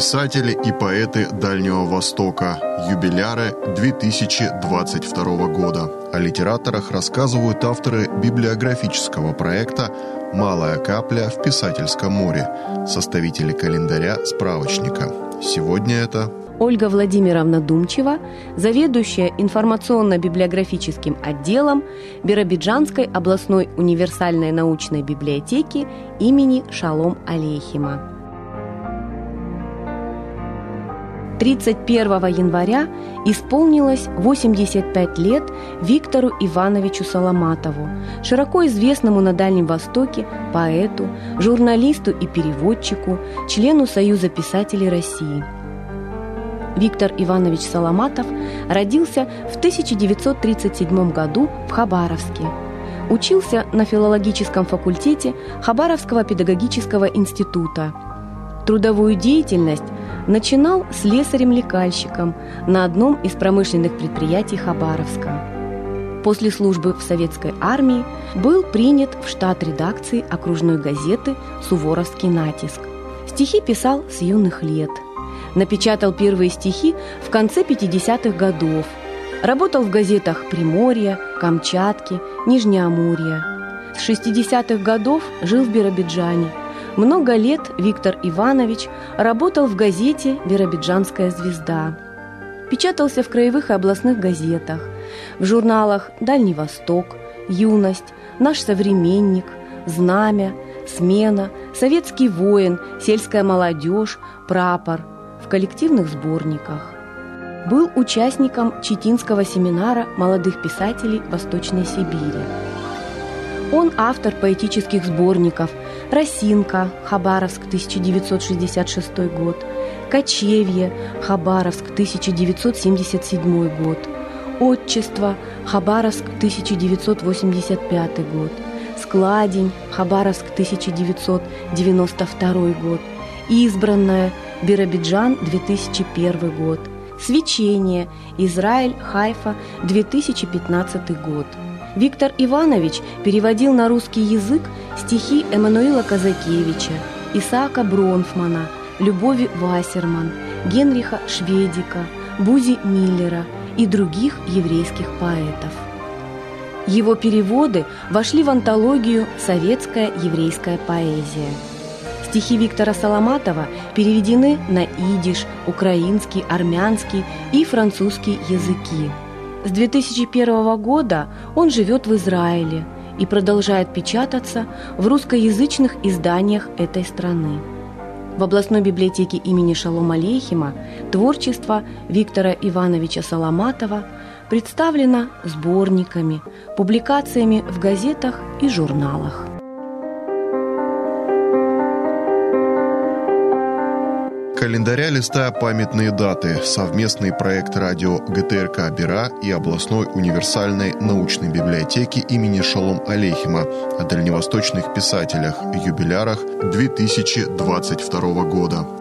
Писатели и поэты Дальнего Востока. Юбиляры 2022 года. О литераторах рассказывают авторы библиографического проекта «Малая капля в писательском море», составители календаря справочника. Сегодня это Ольга Владимировна Думчева, заведующая информационно-библиографическим отделом Биробиджанской областной универсальной научной библиотеки имени Шалом Алейхима. 31 января исполнилось 85 лет Виктору Ивановичу Соломатову, широко известному на Дальнем Востоке поэту, журналисту и переводчику, члену Союза писателей России. Виктор Иванович Соломатов родился в 1937 году в Хабаровске. Учился на филологическом факультете Хабаровского педагогического института. Трудовую деятельность начинал слесарем-лекальщиком на одном из промышленных предприятий Хабаровска. После службы в советской армии был принят в штат редакции окружной газеты «Суворовский натиск». Стихи писал с юных лет. Напечатал первые стихи в конце 50-х годов. Работал в газетах «Приморья», «Камчатки», «Нижнеамурья». С 60-х годов жил в Биробиджане – много лет Виктор Иванович работал в газете «Биробиджанская звезда». Печатался в краевых и областных газетах, в журналах «Дальний Восток», «Юность», «Наш современник», «Знамя», «Смена», «Советский воин», «Сельская молодежь», «Прапор», в коллективных сборниках. Был участником Читинского семинара молодых писателей Восточной Сибири. Он автор поэтических сборников «Росинка», Хабаровск, 1966 год, «Кочевье», Хабаровск, 1977 год, «Отчество», Хабаровск, 1985 год, «Складень», Хабаровск, 1992 год, «Избранная», Биробиджан, 2001 год, «Свечение», Израиль, Хайфа, 2015 год – Виктор Иванович переводил на русский язык стихи Эммануила Казакевича, Исаака Бронфмана, Любови Вассерман, Генриха Шведика, Бузи Миллера и других еврейских поэтов. Его переводы вошли в антологию «Советская еврейская поэзия». Стихи Виктора Соломатова переведены на идиш, украинский, армянский и французский языки. С 2001 года он живет в Израиле и продолжает печататься в русскоязычных изданиях этой страны. В областной библиотеке имени Шалом Алейхима творчество Виктора Ивановича Соломатова представлено сборниками, публикациями в газетах и журналах. Календаря листа памятные даты, совместный проект радио ГТРК «Бера» и областной универсальной научной библиотеки имени Шалом Алейхима о дальневосточных писателях, юбилярах 2022 года.